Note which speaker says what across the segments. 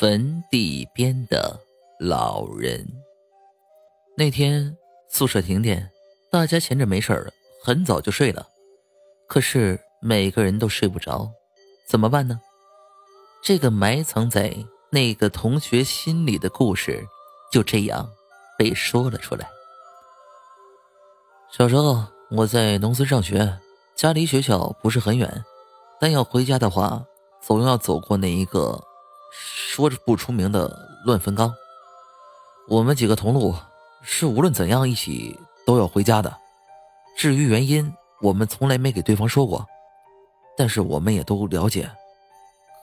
Speaker 1: 坟地边的老人。那天宿舍停电，大家闲着没事儿，很早就睡了。可是每个人都睡不着，怎么办呢？这个埋藏在那个同学心里的故事，就这样被说了出来。小时候我在农村上学，家离学校不是很远，但要回家的话，总要走过那一个。说着不出名的乱坟岗，我们几个同路是无论怎样一起都要回家的。至于原因，我们从来没给对方说过，但是我们也都了解。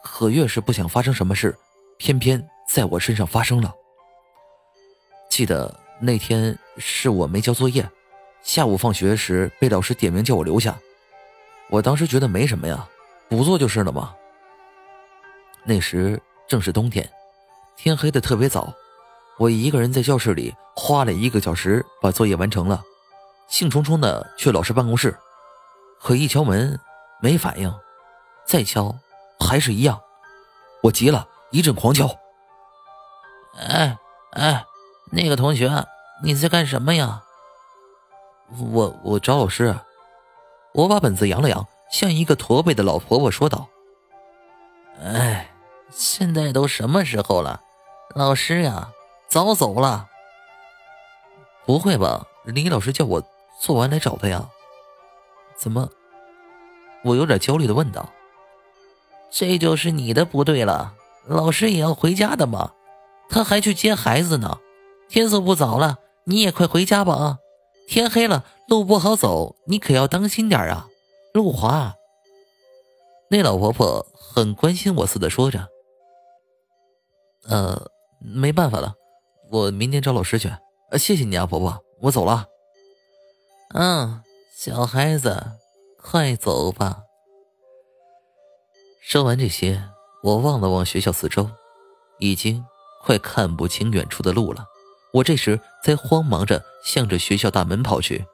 Speaker 1: 可越是不想发生什么事，偏偏在我身上发生了。记得那天是我没交作业，下午放学时被老师点名叫我留下，我当时觉得没什么呀，不做就是了嘛。那时。正是冬天，天黑的特别早，我一个人在教室里花了一个小时把作业完成了，兴冲冲的去老师办公室，可一敲门没反应，再敲还是一样，我急了一阵狂敲。哎哎，那个同学，你在干什么呀？我我找老师。我把本子扬了扬，像一个驼背的老婆婆说道：“哎。”现在都什么时候了，老师呀，早走了。不会吧？李老师叫我做完来找他呀？怎么？我有点焦虑的问道。这就是你的不对了，老师也要回家的嘛，他还去接孩子呢。天色不早了，你也快回家吧啊！天黑了，路不好走，你可要当心点啊，路滑。那老婆婆很关心我似的说着。呃，没办法了，我明天找老师去。谢谢你啊，婆婆，我走了。嗯，小孩子，快走吧。说完这些，我望了望学校四周，已经快看不清远处的路了。我这时才慌忙着向着学校大门跑去。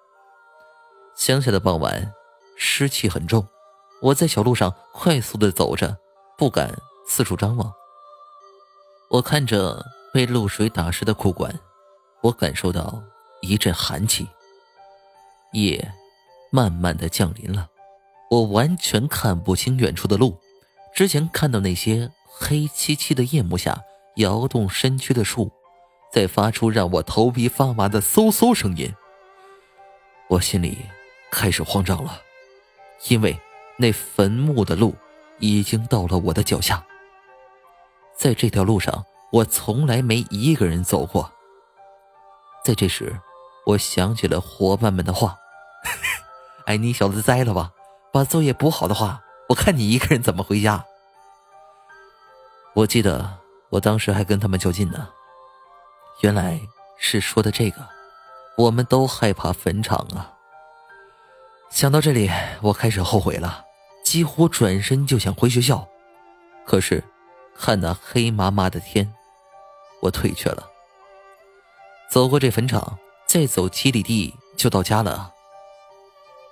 Speaker 1: 乡下的傍晚，湿气很重，我在小路上快速的走着，不敢四处张望。我看着被露水打湿的裤管，我感受到一阵寒气。夜慢慢的降临了，我完全看不清远处的路。之前看到那些黑漆漆的夜幕下摇动身躯的树，在发出让我头皮发麻的嗖嗖声音。我心里开始慌张了，因为那坟墓的路已经到了我的脚下。在这条路上，我从来没一个人走过。在这时，我想起了伙伴们的话：“ 哎，你小子栽了吧？把作业补好的话，我看你一个人怎么回家。”我记得我当时还跟他们较劲呢。原来是说的这个，我们都害怕坟场啊。想到这里，我开始后悔了，几乎转身就想回学校，可是。看那黑麻麻的天，我退却了。走过这坟场，再走几里地就到家了。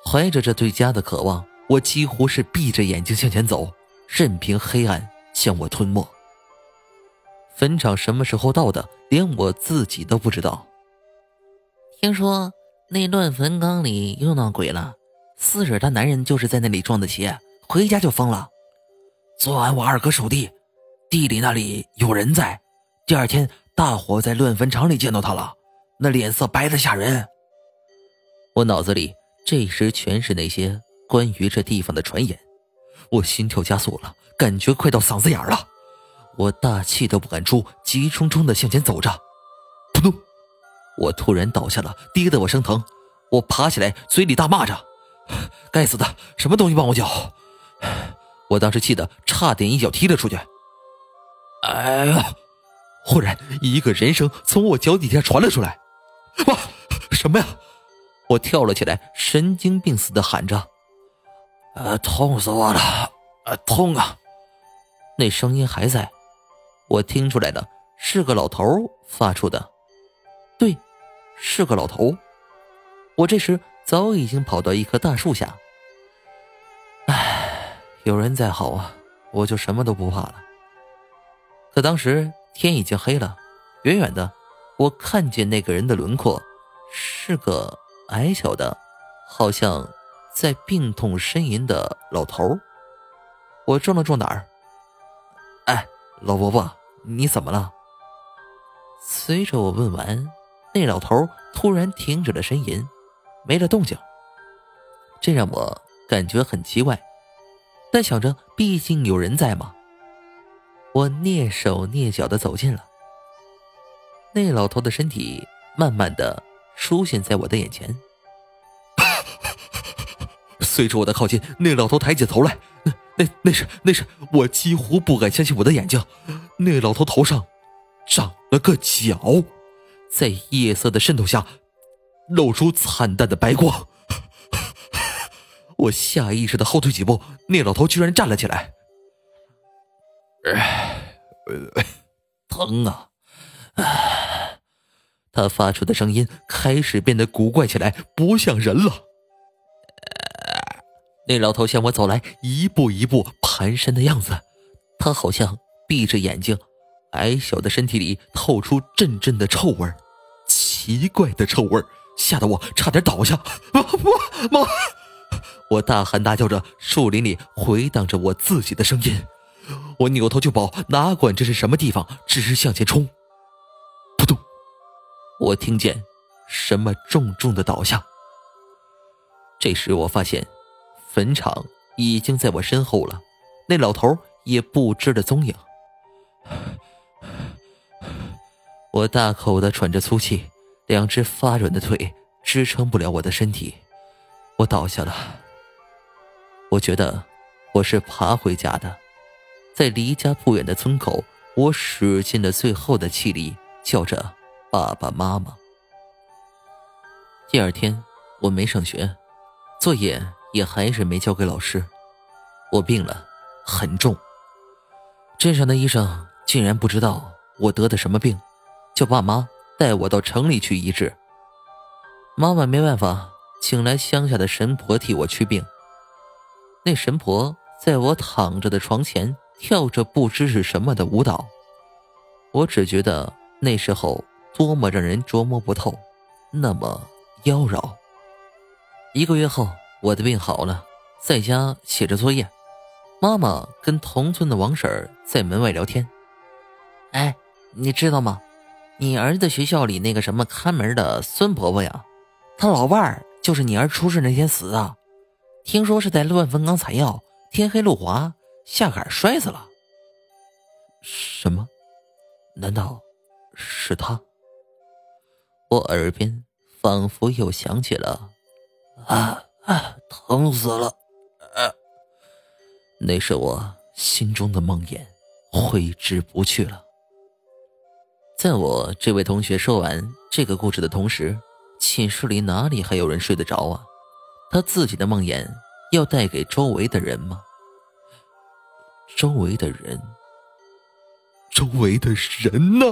Speaker 1: 怀着这对家的渴望，我几乎是闭着眼睛向前走，任凭黑暗将我吞没。坟场什么时候到的，连我自己都不知道。听说那乱坟岗里又闹鬼了，四婶她男人就是在那里撞的邪，回家就疯了。昨晚我二哥守地。地里那里有人在，第二天大伙在乱坟场里见到他了，那脸色白的吓人。我脑子里这时全是那些关于这地方的传言，我心跳加速了，感觉快到嗓子眼了，我大气都不敢出，急冲冲的向前走着。扑通！我突然倒下了，跌得我生疼，我爬起来，嘴里大骂着：“该死的，什么东西帮我脚！” 我当时气得差点一脚踢了出去。哎呀！忽然，一个人声从我脚底下传了出来。哇，什么呀？我跳了起来，神经病似的喊着：“呃，痛死我了！呃，痛啊！”那声音还在，我听出来的，是个老头发出的。对，是个老头。我这时早已经跑到一棵大树下。唉，有人在好啊，我就什么都不怕了。可当时天已经黑了，远远的，我看见那个人的轮廓，是个矮小的，好像在病痛呻吟的老头。我撞了撞哪儿？哎，老伯伯，你怎么了？随着我问完，那老头突然停止了呻吟，没了动静。这让我感觉很奇怪，但想着毕竟有人在嘛，我蹑手蹑脚的走近了。那老头的身体慢慢的出现在我的眼前。随着我的靠近，那老头抬起头来，那那那是那是我几乎不敢相信我的眼睛，那老头头上长了个角，在夜色的渗透下，露出惨淡的白光。我下意识的后退几步，那老头居然站了起来。疼啊！他发出的声音开始变得古怪起来，不像人了。那老头向我走来，一步一步蹒跚的样子，他好像闭着眼睛，矮小的身体里透出阵阵的臭味奇怪的臭味吓得我差点倒下。妈 妈！我大喊大叫着，树林里回荡着我自己的声音。我扭头就跑，哪管这是什么地方，只是向前冲。扑通！我听见什么重重的倒下。这时我发现，坟场已经在我身后了，那老头也不知了踪影。我大口的喘着粗气，两只发软的腿支撑不了我的身体，我倒下了。我觉得我是爬回家的，在离家不远的村口，我使尽了最后的气力，叫着爸爸妈妈。第二天我没上学，作业也还是没交给老师。我病了，很重。镇上的医生竟然不知道我得的什么病，叫爸妈带我到城里去医治。妈妈没办法，请来乡下的神婆替我去病。那神婆在我躺着的床前跳着不知是什么的舞蹈，我只觉得那时候多么让人琢磨不透，那么妖娆。一个月后，我的病好了，在家写着作业，妈妈跟同村的王婶在门外聊天。哎，你知道吗？你儿子学校里那个什么看门的孙婆婆呀，她老伴儿就是你儿出事那天死的。听说是在乱坟岗采药，天黑路滑，下坎摔死了。什么？难道是他？我耳边仿佛又响起了“啊啊，疼死了！”，那是我心中的梦魇，挥之不去了。在我这位同学说完这个故事的同时，寝室里哪里还有人睡得着啊？他自己的梦魇要带给周围的人吗？周围的人，周围的人呢？